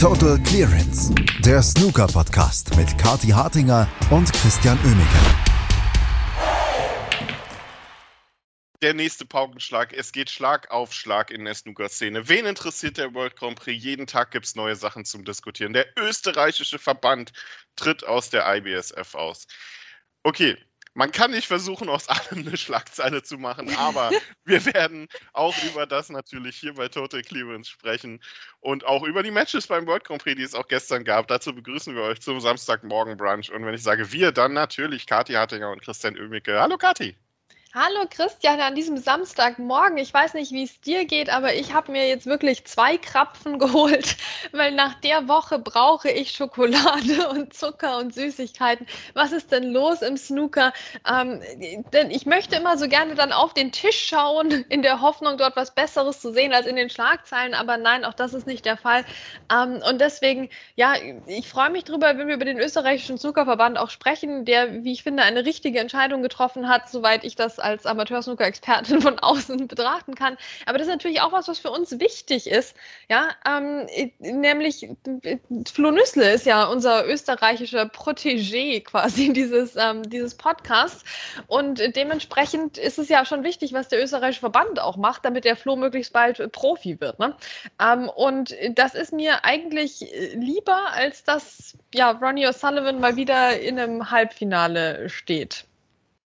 Total Clearance, der Snooker-Podcast mit Kati Hartinger und Christian Oemeke. Der nächste Paukenschlag. Es geht Schlag auf Schlag in der Snooker-Szene. Wen interessiert der World Grand Prix? Jeden Tag gibt es neue Sachen zum Diskutieren. Der österreichische Verband tritt aus der IBSF aus. Okay, man kann nicht versuchen, aus allem eine Schlagzeile zu machen, aber wir werden auch über das natürlich hier bei Total Clearance sprechen und auch über die Matches beim World Grand Prix, die es auch gestern gab. Dazu begrüßen wir euch zum Samstagmorgen Brunch. Und wenn ich sage wir, dann natürlich Kathi Hartinger und Christian Oemicke. Hallo Kathi. Hallo Christian, an diesem Samstagmorgen. Ich weiß nicht, wie es dir geht, aber ich habe mir jetzt wirklich zwei Krapfen geholt, weil nach der Woche brauche ich Schokolade und Zucker und Süßigkeiten. Was ist denn los im Snooker? Ähm, denn ich möchte immer so gerne dann auf den Tisch schauen, in der Hoffnung, dort was Besseres zu sehen als in den Schlagzeilen. Aber nein, auch das ist nicht der Fall. Ähm, und deswegen, ja, ich freue mich drüber, wenn wir über den österreichischen Snookerverband auch sprechen, der, wie ich finde, eine richtige Entscheidung getroffen hat, soweit ich das als Amateur-Snooker-Expertin von außen betrachten kann. Aber das ist natürlich auch was, was für uns wichtig ist. Ja, ähm, nämlich Flo Nüssle ist ja unser österreichischer Protégé quasi dieses, ähm, dieses Podcasts. Und dementsprechend ist es ja schon wichtig, was der österreichische Verband auch macht, damit der Flo möglichst bald Profi wird. Ne? Ähm, und das ist mir eigentlich lieber, als dass ja, Ronnie O'Sullivan mal wieder in einem Halbfinale steht.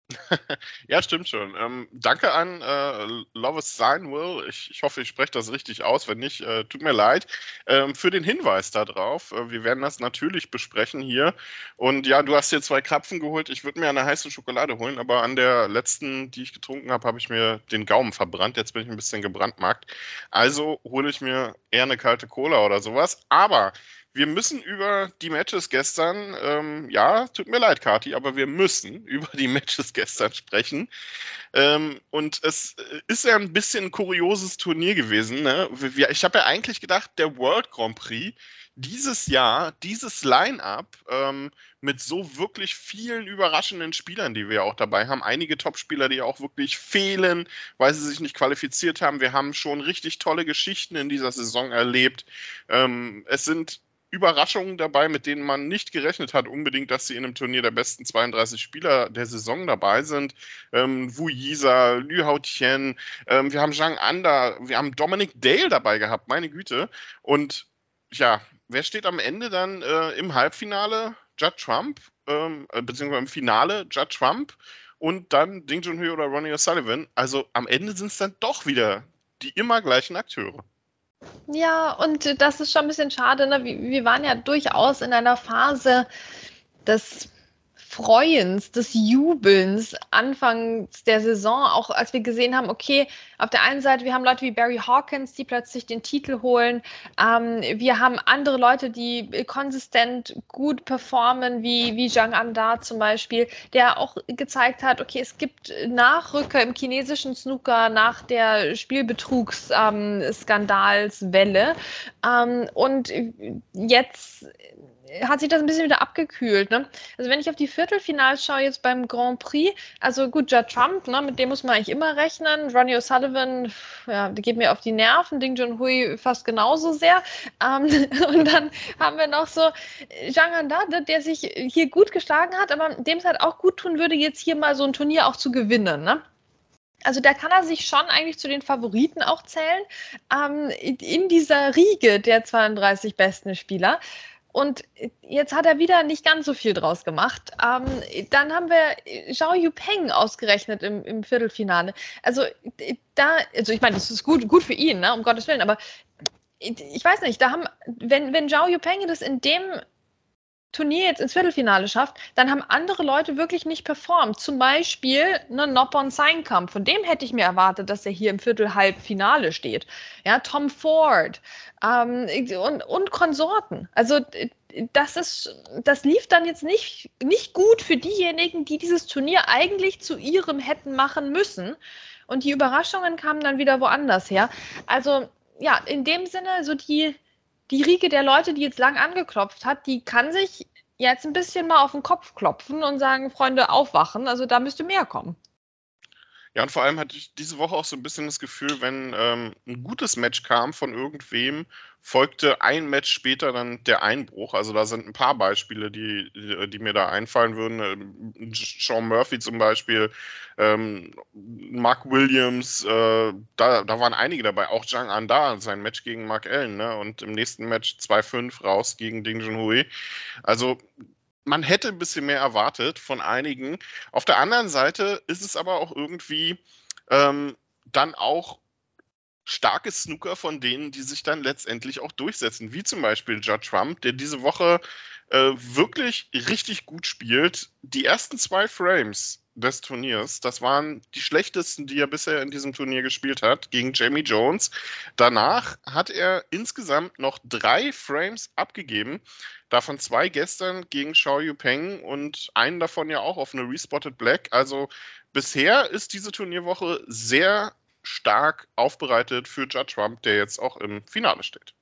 ja, stimmt schon. Ähm, danke an äh, Love is Sign Will. Ich, ich, hoffe, ich spreche das richtig aus. Wenn nicht, äh, tut mir leid. Ähm, für den Hinweis darauf. Äh, wir werden das natürlich besprechen hier. Und ja, du hast hier zwei Krapfen geholt. Ich würde mir eine heiße Schokolade holen, aber an der letzten, die ich getrunken habe, habe ich mir den Gaumen verbrannt. Jetzt bin ich ein bisschen gebrandmarkt. Also hole ich mir eher eine kalte Cola oder sowas. Aber wir müssen über die Matches gestern, ähm, ja, tut mir leid, Kati, aber wir müssen über die Matches gestern sprechen. Ähm, und es ist ja ein bisschen ein kurioses Turnier gewesen. Ne? Ich habe ja eigentlich gedacht, der World Grand Prix dieses Jahr, dieses Line-up ähm, mit so wirklich vielen überraschenden Spielern, die wir auch dabei haben. Einige Topspieler, die auch wirklich fehlen, weil sie sich nicht qualifiziert haben. Wir haben schon richtig tolle Geschichten in dieser Saison erlebt. Ähm, es sind Überraschungen dabei, mit denen man nicht gerechnet hat, unbedingt, dass sie in einem Turnier der besten 32 Spieler der Saison dabei sind. Ähm, Wu Yisa, Lü Hao Tian, ähm, wir haben Zhang Anda, wir haben Dominic Dale dabei gehabt, meine Güte. Und ja, wer steht am Ende dann äh, im Halbfinale? Judd Trump, ähm, äh, beziehungsweise im Finale Judd Trump und dann Ding Junhui oder Ronnie O'Sullivan. Also am Ende sind es dann doch wieder die immer gleichen Akteure. Ja, und das ist schon ein bisschen schade. Ne? Wir waren ja durchaus in einer Phase des Freuens, des Jubelns anfangs der Saison, auch als wir gesehen haben, okay, auf der einen Seite, wir haben Leute wie Barry Hawkins, die plötzlich den Titel holen. Ähm, wir haben andere Leute, die konsistent gut performen, wie, wie Zhang Anda zum Beispiel, der auch gezeigt hat, okay, es gibt Nachrücker im chinesischen Snooker nach der Spielbetrugsskandalswelle. Ähm, ähm, und jetzt hat sich das ein bisschen wieder abgekühlt. Ne? Also wenn ich auf die Viertelfinals schaue jetzt beim Grand Prix, also gut, Judd Trump, ne, mit dem muss man eigentlich immer rechnen. Ronnie O'Sullivan, ja, der geht mir auf die Nerven. Ding Junhui fast genauso sehr. Ähm, und dann haben wir noch so Zhang Anda, der sich hier gut geschlagen hat, aber dem es halt auch gut tun würde, jetzt hier mal so ein Turnier auch zu gewinnen. Ne? Also da kann er sich schon eigentlich zu den Favoriten auch zählen ähm, in dieser Riege der 32 besten Spieler. Und jetzt hat er wieder nicht ganz so viel draus gemacht. Ähm, dann haben wir Zhao Yupeng ausgerechnet im, im, Viertelfinale. Also da, also ich meine, das ist gut, gut für ihn, ne, um Gottes Willen, aber ich weiß nicht, da haben, wenn, wenn Zhao Yupeng das in dem Turnier jetzt ins Viertelfinale schafft, dann haben andere Leute wirklich nicht performt. Zum Beispiel ne, Noppon Seinkamp. Von dem hätte ich mir erwartet, dass er hier im Viertel-Halbfinale steht. Ja, Tom Ford ähm, und, und Konsorten. Also das ist, das lief dann jetzt nicht, nicht gut für diejenigen, die dieses Turnier eigentlich zu ihrem hätten machen müssen. Und die Überraschungen kamen dann wieder woanders her. Also ja, in dem Sinne, so die, die Riege der Leute, die jetzt lang angeklopft hat, die kann sich jetzt ein bisschen mal auf den Kopf klopfen und sagen, Freunde, aufwachen. Also da müsste mehr kommen. Ja, und vor allem hatte ich diese Woche auch so ein bisschen das Gefühl, wenn ähm, ein gutes Match kam von irgendwem, folgte ein Match später dann der Einbruch. Also da sind ein paar Beispiele, die, die mir da einfallen würden. Ähm, Sean Murphy zum Beispiel, ähm, Mark Williams, äh, da, da waren einige dabei. Auch Zhang Anda, sein Match gegen Mark Allen. Ne? Und im nächsten Match 2-5 raus gegen Ding Junhui. Also man hätte ein bisschen mehr erwartet von einigen. Auf der anderen Seite ist es aber auch irgendwie ähm, dann auch starkes Snooker von denen, die sich dann letztendlich auch durchsetzen, wie zum Beispiel Judge Trump, der diese Woche äh, wirklich richtig gut spielt. Die ersten zwei Frames des Turniers, das waren die schlechtesten, die er bisher in diesem Turnier gespielt hat, gegen Jamie Jones. Danach hat er insgesamt noch drei Frames abgegeben, davon zwei gestern gegen Xiao Yupeng und einen davon ja auch auf eine Respotted Black. Also bisher ist diese Turnierwoche sehr stark aufbereitet für Judge Trump, der jetzt auch im Finale steht.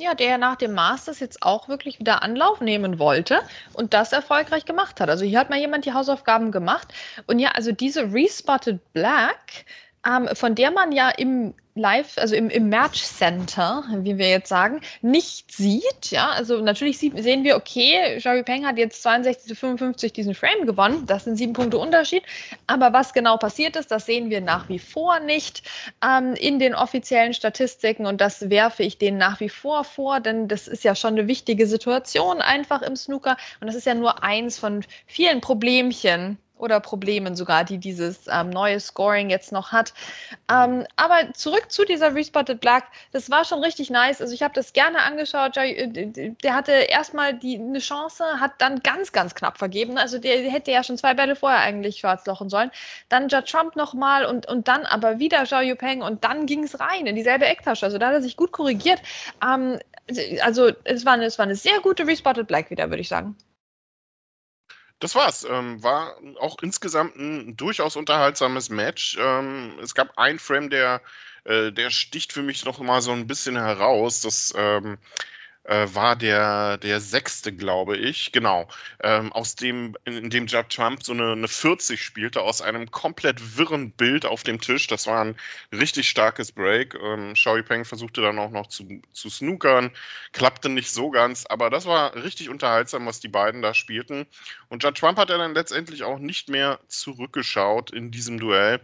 Ja, der nach dem Masters jetzt auch wirklich wieder Anlauf nehmen wollte und das erfolgreich gemacht hat. Also hier hat mal jemand die Hausaufgaben gemacht. Und ja, also diese Respotted Black, ähm, von der man ja im Live, also im, im Match Center, wie wir jetzt sagen, nicht sieht. Ja, also natürlich sieht, sehen wir, okay, Xiaoyu Peng hat jetzt 62 zu 55 diesen Frame gewonnen. Das sind sieben Punkte Unterschied. Aber was genau passiert ist, das sehen wir nach wie vor nicht ähm, in den offiziellen Statistiken und das werfe ich denen nach wie vor vor, denn das ist ja schon eine wichtige Situation einfach im Snooker und das ist ja nur eins von vielen Problemchen, oder Problemen sogar, die dieses ähm, neue Scoring jetzt noch hat. Ähm, aber zurück zu dieser Respotted Black, das war schon richtig nice. Also ich habe das gerne angeschaut. Äh, der hatte erstmal die, eine Chance, hat dann ganz, ganz knapp vergeben. Also der hätte ja schon zwei Bälle vorher eigentlich schwarzlochen sollen. Dann Judd Trump nochmal und, und dann aber wieder Zhao Yupeng und dann ging es rein in dieselbe Ecktasche. Also da hat er sich gut korrigiert. Ähm, also es war, es war eine sehr gute Respotted Black wieder, würde ich sagen. Das war's. Ähm, war auch insgesamt ein durchaus unterhaltsames Match. Ähm, es gab ein Frame, der, äh, der sticht für mich noch mal so ein bisschen heraus. Das ähm, äh, war der, der sechste, glaube ich, genau, ähm, aus dem, in, dem Judd Trump so eine, eine 40 spielte, aus einem komplett wirren Bild auf dem Tisch. Das war ein richtig starkes Break. Ähm, Xiao Peng versuchte dann auch noch zu, zu snookern, klappte nicht so ganz, aber das war richtig unterhaltsam, was die beiden da spielten. Und Judd Trump hat dann letztendlich auch nicht mehr zurückgeschaut in diesem Duell.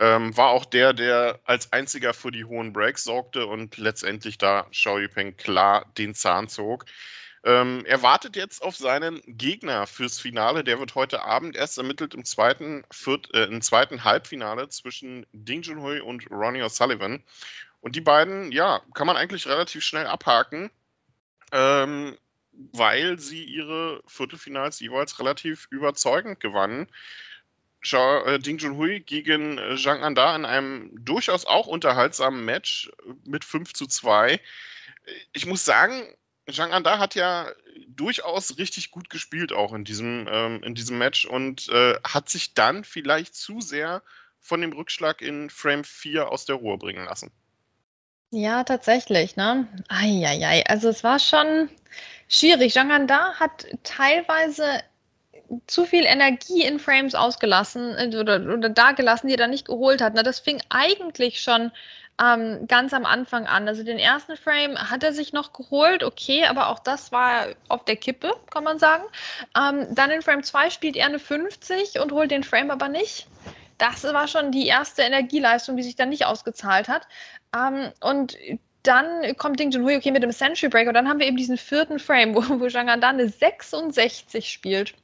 Ähm, war auch der, der als einziger für die hohen Breaks sorgte und letztendlich da Xiao Yupeng klar den Zahn zog. Ähm, er wartet jetzt auf seinen Gegner fürs Finale. Der wird heute Abend erst ermittelt im zweiten, Viert, äh, im zweiten Halbfinale zwischen Ding Junhui und Ronnie O'Sullivan. Und die beiden, ja, kann man eigentlich relativ schnell abhaken, ähm, weil sie ihre Viertelfinals jeweils relativ überzeugend gewannen. Äh, Ding Junhui gegen äh, Zhang Anda in einem durchaus auch unterhaltsamen Match mit 5 zu 2. Ich muss sagen, Zhang Anda hat ja durchaus richtig gut gespielt auch in diesem, ähm, in diesem Match und äh, hat sich dann vielleicht zu sehr von dem Rückschlag in Frame 4 aus der Ruhe bringen lassen. Ja, tatsächlich, ne? Eieiei. Also es war schon schwierig. Zhang Anda hat teilweise zu viel Energie in Frames ausgelassen äh, oder, oder da gelassen, die er dann nicht geholt hat. Na, das fing eigentlich schon ähm, ganz am Anfang an. Also den ersten Frame hat er sich noch geholt, okay, aber auch das war auf der Kippe, kann man sagen. Ähm, dann in Frame 2 spielt er eine 50 und holt den Frame aber nicht. Das war schon die erste Energieleistung, die sich dann nicht ausgezahlt hat. Ähm, und dann kommt Ding Junhui, okay, mit dem Century Break und dann haben wir eben diesen vierten Frame, wo, wo Zhang dann eine 66 spielt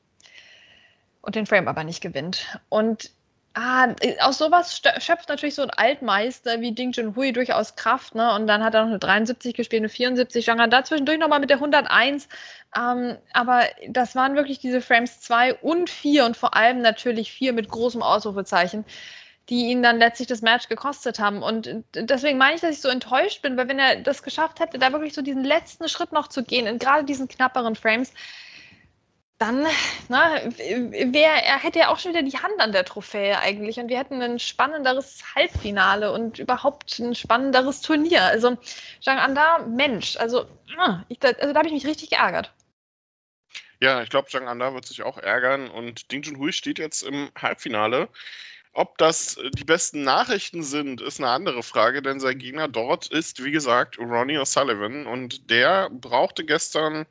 und den Frame aber nicht gewinnt. Und ah, aus sowas schöpft natürlich so ein Altmeister wie Ding Junhui durchaus Kraft. Ne? Und dann hat er noch eine 73 gespielt, eine 74. Zhang da zwischendurch nochmal mit der 101. Ähm, aber das waren wirklich diese Frames 2 und 4 und vor allem natürlich 4 mit großem Ausrufezeichen die ihn dann letztlich das Match gekostet haben. Und deswegen meine ich, dass ich so enttäuscht bin, weil wenn er das geschafft hätte, da wirklich so diesen letzten Schritt noch zu gehen, in gerade diesen knapperen Frames, dann na, wär, er hätte ja auch schon wieder die Hand an der Trophäe eigentlich und wir hätten ein spannenderes Halbfinale und überhaupt ein spannenderes Turnier. Also Zhang Anda, Mensch, also, ah, ich, also da habe ich mich richtig geärgert. Ja, ich glaube, Zhang Anda wird sich auch ärgern und Ding Junhui steht jetzt im Halbfinale Ob das die besten Nachrichten sind, ist eine andere Frage, denn sein Gegner dort ist, wie gesagt, Ronnie O'Sullivan und der brauchte gestern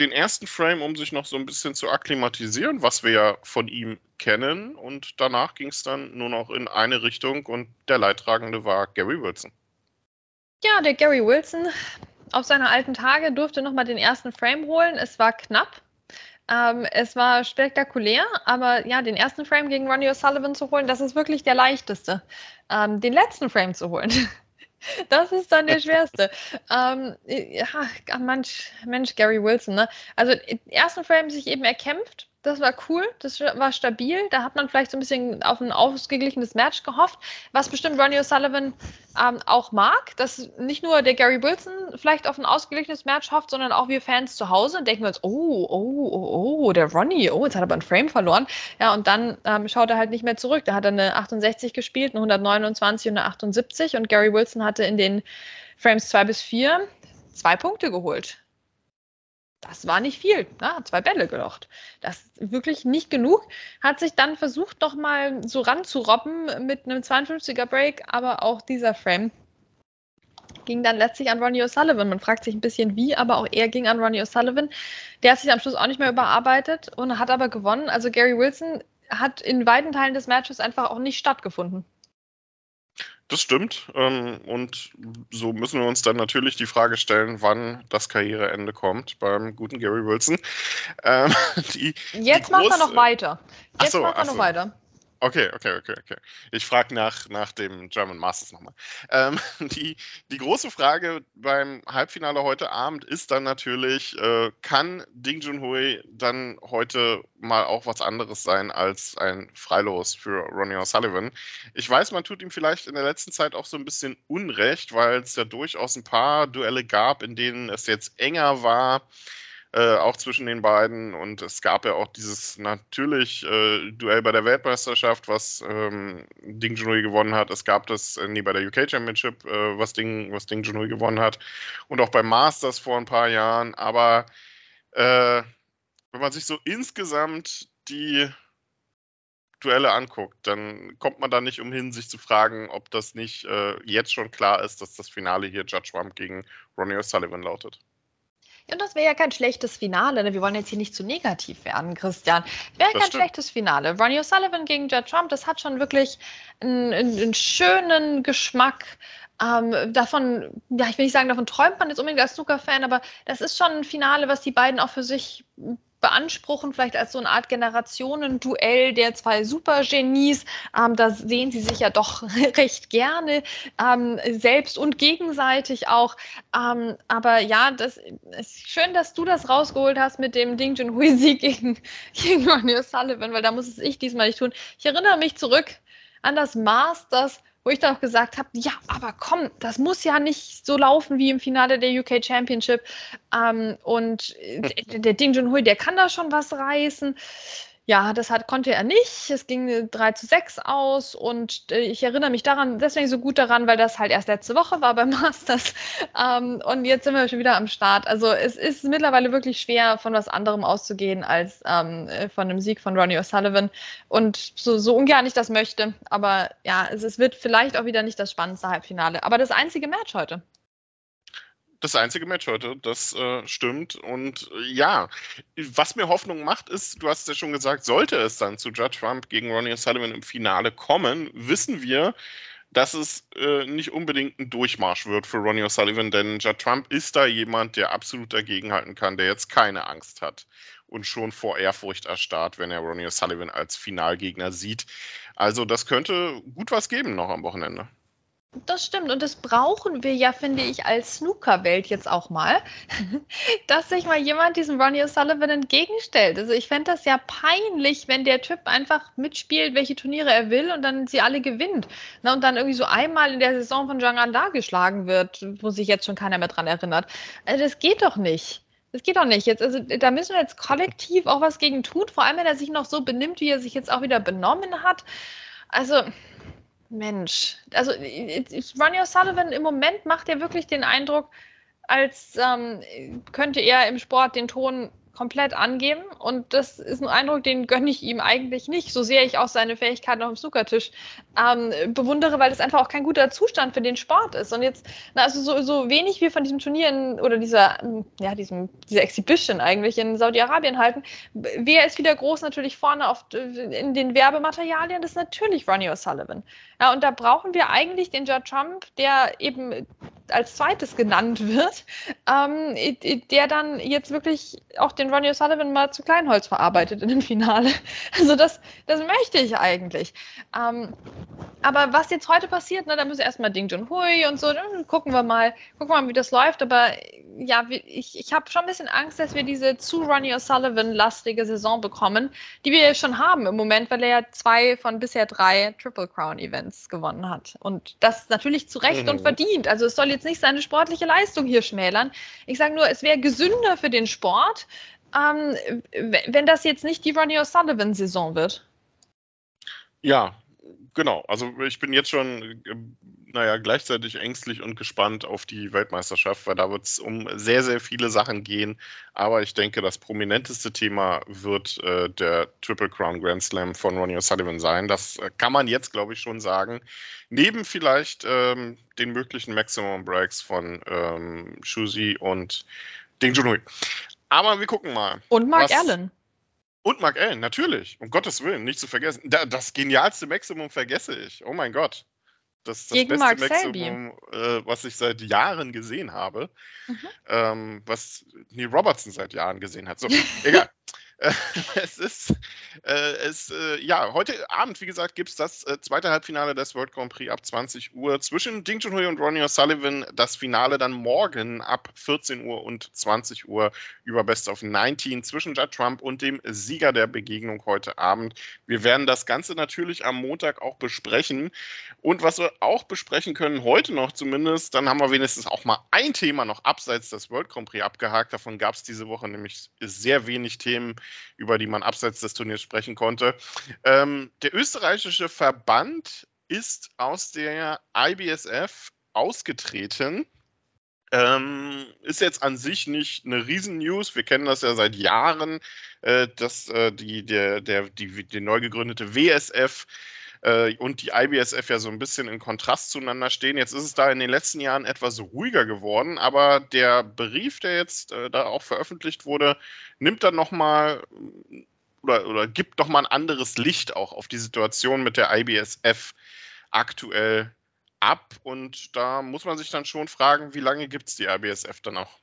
den ersten Frame, um sich noch so ein bisschen zu akklimatisieren, was wir ja von ihm kennen. Und danach ging es dann nur noch in eine Richtung und der Leidtragende war Gary Wilson. Ja, der Gary Wilson auf seine alten Tage durfte nochmal den ersten Frame holen. Es war knapp. Ähm, es war spektakulär, aber ja, den ersten Frame gegen Ronnie O'Sullivan zu holen, das ist wirklich der leichteste. Ähm, den letzten Frame zu holen, Das ist dann der schwerste. ähm, ja, Mensch, Mensch, Gary Wilson, ne? Also im ersten Frame sich eben erkämpft, das war cool, das war stabil. Da hat man vielleicht so ein bisschen auf ein ausgeglichenes Match gehofft, was bestimmt Ronnie O'Sullivan ähm, auch mag, dass nicht nur der Gary Wilson vielleicht auf ein ausgeglichenes Match hofft, sondern auch wir Fans zu Hause denken uns, oh, oh, oh, oh, der Ronnie, oh, jetzt hat er aber ein Frame verloren. Ja, und dann ähm, schaut er halt nicht mehr zurück. Da hat er eine 68 gespielt, eine 129 und eine 78 und Gary Wilson hatte in den Frames 2 bis 4 zwei Punkte geholt das war nicht viel. Ne? Zwei Bälle gelocht. Das ist wirklich nicht genug. Hat sich dann versucht, noch mal so ranzurobben mit einem 52er Break, aber auch dieser Frame ging dann letztlich an Ronnie O'Sullivan. Man fragt sich ein bisschen wie, aber auch er ging an Ronnie O'Sullivan. Der hat sich am Schluss auch nicht mehr überarbeitet und hat aber gewonnen. Also Gary Wilson hat in weiten Teilen des Matches einfach auch nicht stattgefunden. Das stimmt. Ähm, und so müssen wir uns dann natürlich die Frage stellen, wann das Karriereende kommt beim guten Gary Wilson. Ähm, die, Jetzt die macht er noch weiter. Jetzt so, macht er noch weiter. Okay, okay, okay, okay. Ich frage nach, nach dem German Masters nochmal. Ähm, die, die große Frage beim Halbfinale heute Abend ist dann natürlich, äh, kann Ding Junhui dann heute mal auch was anderes sein als ein Freilos für Ronnie O'Sullivan? Ich weiß, man tut ihm vielleicht in der letzten Zeit auch so ein bisschen Unrecht, weil es ja durchaus ein paar Duelle gab, in denen es jetzt enger war. Äh, auch zwischen den beiden. Und es gab ja auch dieses natürlich äh, Duell bei der Weltmeisterschaft, was ähm, Ding Junhui gewonnen hat. Es gab das äh, nee, bei der UK Championship, äh, was Ding, was Ding Junhui gewonnen hat. Und auch beim Masters vor ein paar Jahren. Aber äh, wenn man sich so insgesamt die Duelle anguckt, dann kommt man da nicht umhin, sich zu fragen, ob das nicht äh, jetzt schon klar ist, dass das Finale hier Judge Trump gegen Ronnie O'Sullivan lautet. Und das wäre ja kein schlechtes Finale. Ne? Wir wollen jetzt hier nicht zu negativ werden, Christian. Wäre kein stimmt. schlechtes Finale. Ronnie O'Sullivan gegen Judd Trump, das hat schon wirklich einen, einen schönen Geschmack. Ähm, davon, ja, ich will nicht sagen, davon träumt man jetzt unbedingt als Snooker-Fan, aber das ist schon ein Finale, was die beiden auch für sich beanspruchen, vielleicht als so eine Art Generationenduell der zwei Supergenies. Ähm, da sehen sie sich ja doch recht gerne, ähm, selbst und gegenseitig auch. Ähm, aber ja, das ist schön, dass du das rausgeholt hast mit dem Ding Junhui Sieg gegen, gegen Ronnie O'Sullivan, weil da muss es ich diesmal nicht tun. Ich erinnere mich zurück an das Masters wo ich dann auch gesagt habe, ja, aber komm, das muss ja nicht so laufen wie im Finale der UK Championship. Ähm, und der, der Ding Junhui, der kann da schon was reißen. Ja, das hat, konnte er nicht. Es ging 3 zu 6 aus und äh, ich erinnere mich daran, deswegen so gut daran, weil das halt erst letzte Woche war beim Masters. Ähm, und jetzt sind wir schon wieder am Start. Also es ist mittlerweile wirklich schwer, von was anderem auszugehen als ähm, äh, von einem Sieg von Ronnie O'Sullivan. Und so, so ungern ich das möchte. Aber ja, es, es wird vielleicht auch wieder nicht das spannendste Halbfinale. Aber das einzige Match heute das einzige Match heute, das äh, stimmt. Und äh, ja, was mir Hoffnung macht, ist, du hast ja schon gesagt, sollte es dann zu Judge Trump gegen Ronnie O'Sullivan im Finale kommen, wissen wir, dass es äh, nicht unbedingt ein Durchmarsch wird für Ronnie O'Sullivan, denn Judd Trump ist da jemand, der absolut dagegenhalten kann, der jetzt keine Angst hat und schon vor Ehrfurcht erstarrt, wenn er Ronnie O'Sullivan als Finalgegner sieht. Also das könnte gut was geben noch am Wochenende. Das stimmt und das brauchen wir ja, finde ich, als Snooker-Welt jetzt auch mal, dass sich mal jemand diesem Ronnie O'Sullivan entgegenstellt. Also ich fände das ja peinlich, wenn der Typ einfach mitspielt, welche Turniere er will und dann sie alle gewinnt. Na, und dann irgendwie so einmal in der Saison von Zhang Anda geschlagen wird, wo sich jetzt schon keiner mehr dran erinnert. Also das geht doch nicht. Das geht doch nicht. Jetzt, also da müssen wir jetzt kollektiv auch was gegen tun, vor allem wenn er sich noch so benimmt, wie er sich jetzt auch wieder benommen hat. Also Mensch, also Ronnie O'Sullivan im Moment macht ja wirklich den Eindruck, als ähm, könnte er im Sport den Ton komplett angeben und das ist ein Eindruck, den gönne ich ihm eigentlich nicht, so sehr ich auch seine Fähigkeiten auf dem Snookertisch ähm, bewundere, weil das einfach auch kein guter Zustand für den Sport ist. Und jetzt, na, also so, so wenig wir von diesem Turnier in, oder dieser, ja, diesem, dieser Exhibition eigentlich in Saudi-Arabien halten, wer ist wieder groß natürlich vorne auf, in den Werbematerialien? Das ist natürlich Ronnie O'Sullivan. Ja, und da brauchen wir eigentlich den Judd Trump, der eben als zweites genannt wird, ähm, der dann jetzt wirklich auch den Ronnie O'Sullivan mal zu Kleinholz verarbeitet in dem Finale. Also das, das möchte ich eigentlich. Ähm, aber was jetzt heute passiert, ne, da müssen erstmal Ding Junhui und so, dann gucken wir mal, gucken wir mal, wie das läuft. Aber ja, ich, ich habe schon ein bisschen Angst, dass wir diese zu Ronnie O'Sullivan-lastige Saison bekommen, die wir schon haben im Moment, weil er ja zwei von bisher drei Triple Crown Events gewonnen hat. Und das natürlich zu Recht mhm. und verdient. Also es soll jetzt nicht seine sportliche Leistung hier schmälern. Ich sage nur, es wäre gesünder für den Sport, ähm, wenn das jetzt nicht die Ronnie O'Sullivan-Saison wird. Ja, genau. Also ich bin jetzt schon, äh, naja, gleichzeitig ängstlich und gespannt auf die Weltmeisterschaft, weil da wird es um sehr, sehr viele Sachen gehen. Aber ich denke, das prominenteste Thema wird äh, der Triple Crown Grand Slam von Ronnie O'Sullivan sein. Das äh, kann man jetzt, glaube ich, schon sagen. Neben vielleicht ähm, den möglichen Maximum Breaks von ähm, Shuzi und Ding Junhui. Aber wir gucken mal. Und Mark Allen. Und Mark Allen, natürlich. Um Gottes Willen, nicht zu vergessen. das genialste Maximum vergesse ich. Oh mein Gott. Das ist das Gegen beste Mark Maximum, äh, was ich seit Jahren gesehen habe. Mhm. Ähm, was Neil Robertson seit Jahren gesehen hat. So, egal. es ist, äh, es, äh, ja, heute Abend, wie gesagt, gibt es das äh, zweite Halbfinale des World Grand Prix ab 20 Uhr zwischen Ding Junhui und Ronnie O'Sullivan. Das Finale dann morgen ab 14 Uhr und 20 Uhr über Best of 19 zwischen Judd Trump und dem Sieger der Begegnung heute Abend. Wir werden das Ganze natürlich am Montag auch besprechen. Und was wir auch besprechen können, heute noch zumindest, dann haben wir wenigstens auch mal ein Thema noch abseits des World Grand Prix abgehakt. Davon gab es diese Woche nämlich sehr wenig Themen über die man abseits des Turniers sprechen konnte. Ähm, der österreichische Verband ist aus der IBSF ausgetreten. Ähm, ist jetzt an sich nicht eine Riesen-News. Wir kennen das ja seit Jahren, äh, dass äh, die, der, der, die, die neu gegründete WSF äh, und die IBSF ja so ein bisschen in Kontrast zueinander stehen. Jetzt ist es da in den letzten Jahren etwas ruhiger geworden, aber der Brief, der jetzt äh, da auch veröffentlicht wurde, nimmt dann nochmal oder, oder gibt nochmal ein anderes Licht auch auf die Situation mit der IBSF aktuell ab. Und da muss man sich dann schon fragen, wie lange gibt es die IBSF dann auch?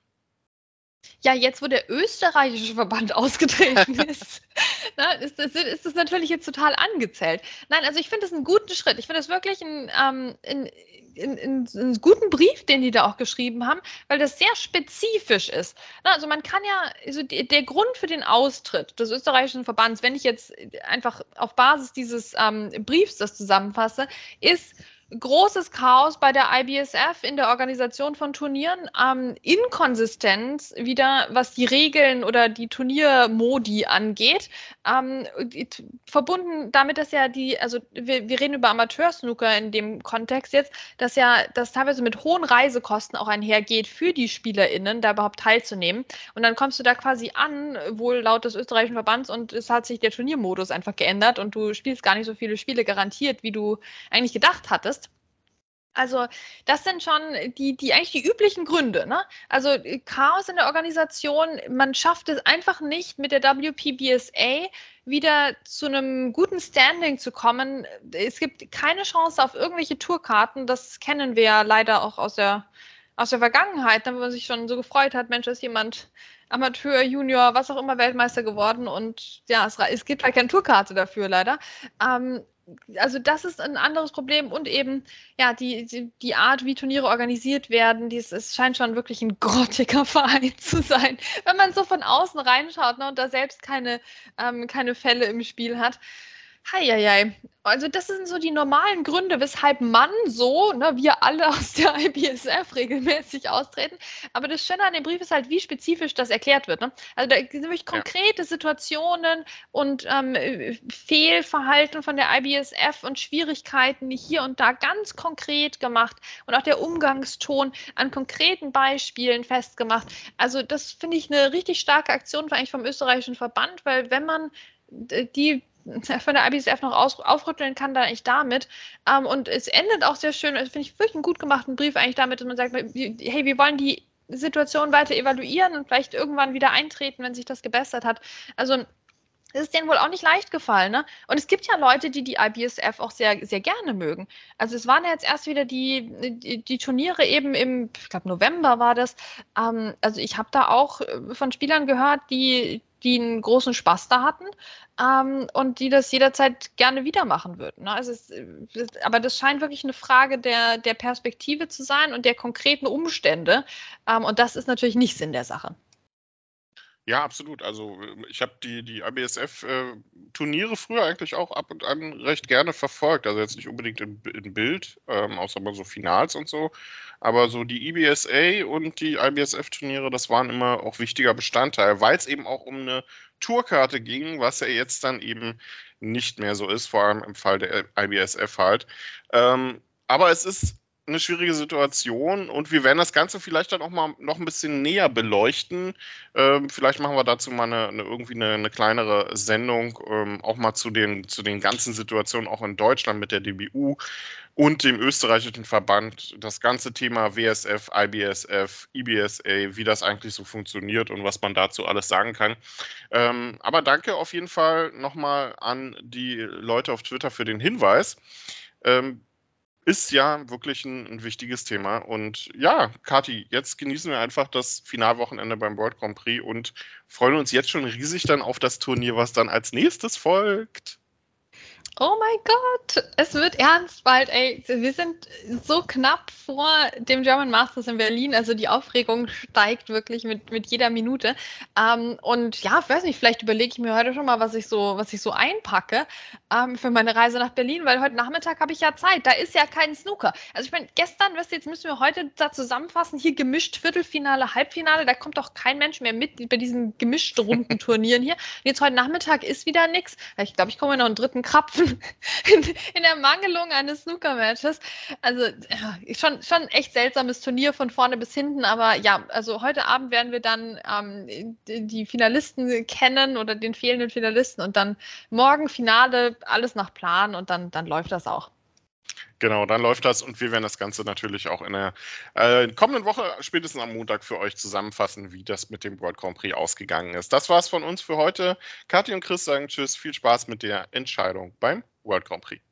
Ja, jetzt, wo der österreichische Verband ausgetreten ist, na, ist, ist, ist, das natürlich jetzt total angezählt. Nein, also ich finde das einen guten Schritt. Ich finde das wirklich einen, ähm, einen, einen, einen, guten Brief, den die da auch geschrieben haben, weil das sehr spezifisch ist. Na, also man kann ja, also der Grund für den Austritt des österreichischen Verbands, wenn ich jetzt einfach auf Basis dieses ähm, Briefs das zusammenfasse, ist, großes Chaos bei der IBSF in der Organisation von Turnieren, ähm, Inkonsistenz wieder, was die Regeln oder die Turniermodi angeht, ähm, verbunden damit, dass ja die, also wir, wir reden über Amateursnooker in dem Kontext jetzt, dass ja das teilweise mit hohen Reisekosten auch einhergeht für die SpielerInnen, da überhaupt teilzunehmen. Und dann kommst du da quasi an, wohl laut des österreichischen Verbands, und es hat sich der Turniermodus einfach geändert und du spielst gar nicht so viele Spiele garantiert, wie du eigentlich gedacht hattest. Also das sind schon die, die eigentlich die üblichen Gründe. Ne? Also Chaos in der Organisation, man schafft es einfach nicht mit der WPBSA wieder zu einem guten Standing zu kommen. Es gibt keine Chance auf irgendwelche Tourkarten. Das kennen wir ja leider auch aus der, aus der Vergangenheit, ne, wo man sich schon so gefreut hat, Mensch, ist jemand Amateur, Junior, was auch immer Weltmeister geworden und ja, es, es gibt halt keine Tourkarte dafür leider. Ähm, also das ist ein anderes Problem und eben ja die, die, die Art, wie Turniere organisiert werden, dies, es scheint schon wirklich ein grottiger Verein zu sein, wenn man so von außen reinschaut ne, und da selbst keine, ähm, keine Fälle im Spiel hat. Heieiei. Also das sind so die normalen Gründe, weshalb man so, ne, wir alle aus der IBSF regelmäßig austreten. Aber das Schöne an dem Brief ist halt, wie spezifisch das erklärt wird. Ne? Also da sind wirklich konkrete ja. Situationen und ähm, Fehlverhalten von der IBSF und Schwierigkeiten hier und da ganz konkret gemacht und auch der Umgangston an konkreten Beispielen festgemacht. Also das finde ich eine richtig starke Aktion eigentlich vom österreichischen Verband, weil wenn man die von der IBSF noch aus, aufrütteln kann, dann eigentlich damit. Ähm, und es endet auch sehr schön, finde ich wirklich einen gut gemachten Brief eigentlich damit, dass man sagt, hey, wir wollen die Situation weiter evaluieren und vielleicht irgendwann wieder eintreten, wenn sich das gebessert hat. Also es ist denen wohl auch nicht leicht gefallen. Ne? Und es gibt ja Leute, die die IBSF auch sehr, sehr gerne mögen. Also es waren ja jetzt erst wieder die, die, die Turniere eben im, ich glaube November war das. Ähm, also ich habe da auch von Spielern gehört, die, die einen großen Spaß da hatten ähm, und die das jederzeit gerne wieder machen würden. Ne? Also es, aber das scheint wirklich eine Frage der, der Perspektive zu sein und der konkreten Umstände. Ähm, und das ist natürlich nicht Sinn der Sache. Ja, absolut. Also ich habe die, die IBSF-Turniere äh, früher eigentlich auch ab und an recht gerne verfolgt. Also jetzt nicht unbedingt in, in Bild, ähm, außer mal so Finals und so. Aber so die IBSA und die IBSF-Turniere, das waren immer auch wichtiger Bestandteil, weil es eben auch um eine Tourkarte ging, was ja jetzt dann eben nicht mehr so ist, vor allem im Fall der IBSF halt. Ähm, aber es ist eine schwierige Situation und wir werden das Ganze vielleicht dann auch mal noch ein bisschen näher beleuchten. Ähm, vielleicht machen wir dazu mal eine, eine irgendwie eine, eine, kleinere Sendung, ähm, auch mal zu den, zu den ganzen Situationen auch in Deutschland mit der DBU und dem österreichischen Verband. Das ganze Thema WSF, IBSF, IBSA, wie das eigentlich so funktioniert und was man dazu alles sagen kann. Ähm, aber danke auf jeden Fall nochmal an die Leute auf Twitter für den Hinweis. Ist ja wirklich ein, ein, wichtiges Thema. Und ja, Kati, jetzt genießen wir einfach das Finalwochenende beim World Grand Prix und freuen uns jetzt schon riesig dann auf das Turnier, was dann als nächstes folgt. Oh mein Gott, es wird ernst bald, ey. Wir sind so knapp vor dem German Masters in Berlin. Also die Aufregung steigt wirklich mit, mit jeder Minute. Ähm, und ja, ich weiß nicht, vielleicht überlege ich mir heute schon mal, was ich so, was ich so einpacke ähm, für meine Reise nach Berlin, weil heute Nachmittag habe ich ja Zeit. Da ist ja kein Snooker. Also ich meine, gestern, du, jetzt müssen wir heute da zusammenfassen, hier gemischt Viertelfinale, Halbfinale, da kommt doch kein Mensch mehr mit bei diesen gemischt runden Turnieren hier. Und jetzt heute Nachmittag ist wieder nichts. Ich glaube, ich komme noch einen dritten Krapfen in, in der Mangelung eines Snooker-Matches. Also ja, schon, schon echt seltsames Turnier von vorne bis hinten, aber ja, also heute Abend werden wir dann ähm, die Finalisten kennen oder den fehlenden Finalisten und dann morgen Finale, alles nach Plan und dann, dann läuft das auch. Genau, dann läuft das und wir werden das Ganze natürlich auch in der äh, kommenden Woche, spätestens am Montag, für euch zusammenfassen, wie das mit dem World Grand Prix ausgegangen ist. Das war's von uns für heute. Kathi und Chris sagen Tschüss, viel Spaß mit der Entscheidung beim World Grand Prix.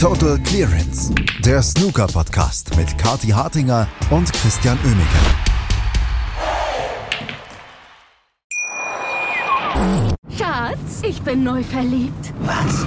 Total Clearance, der Snooker-Podcast mit Kathi Hartinger und Christian Oemeke. Schatz, ich bin neu verliebt. Was?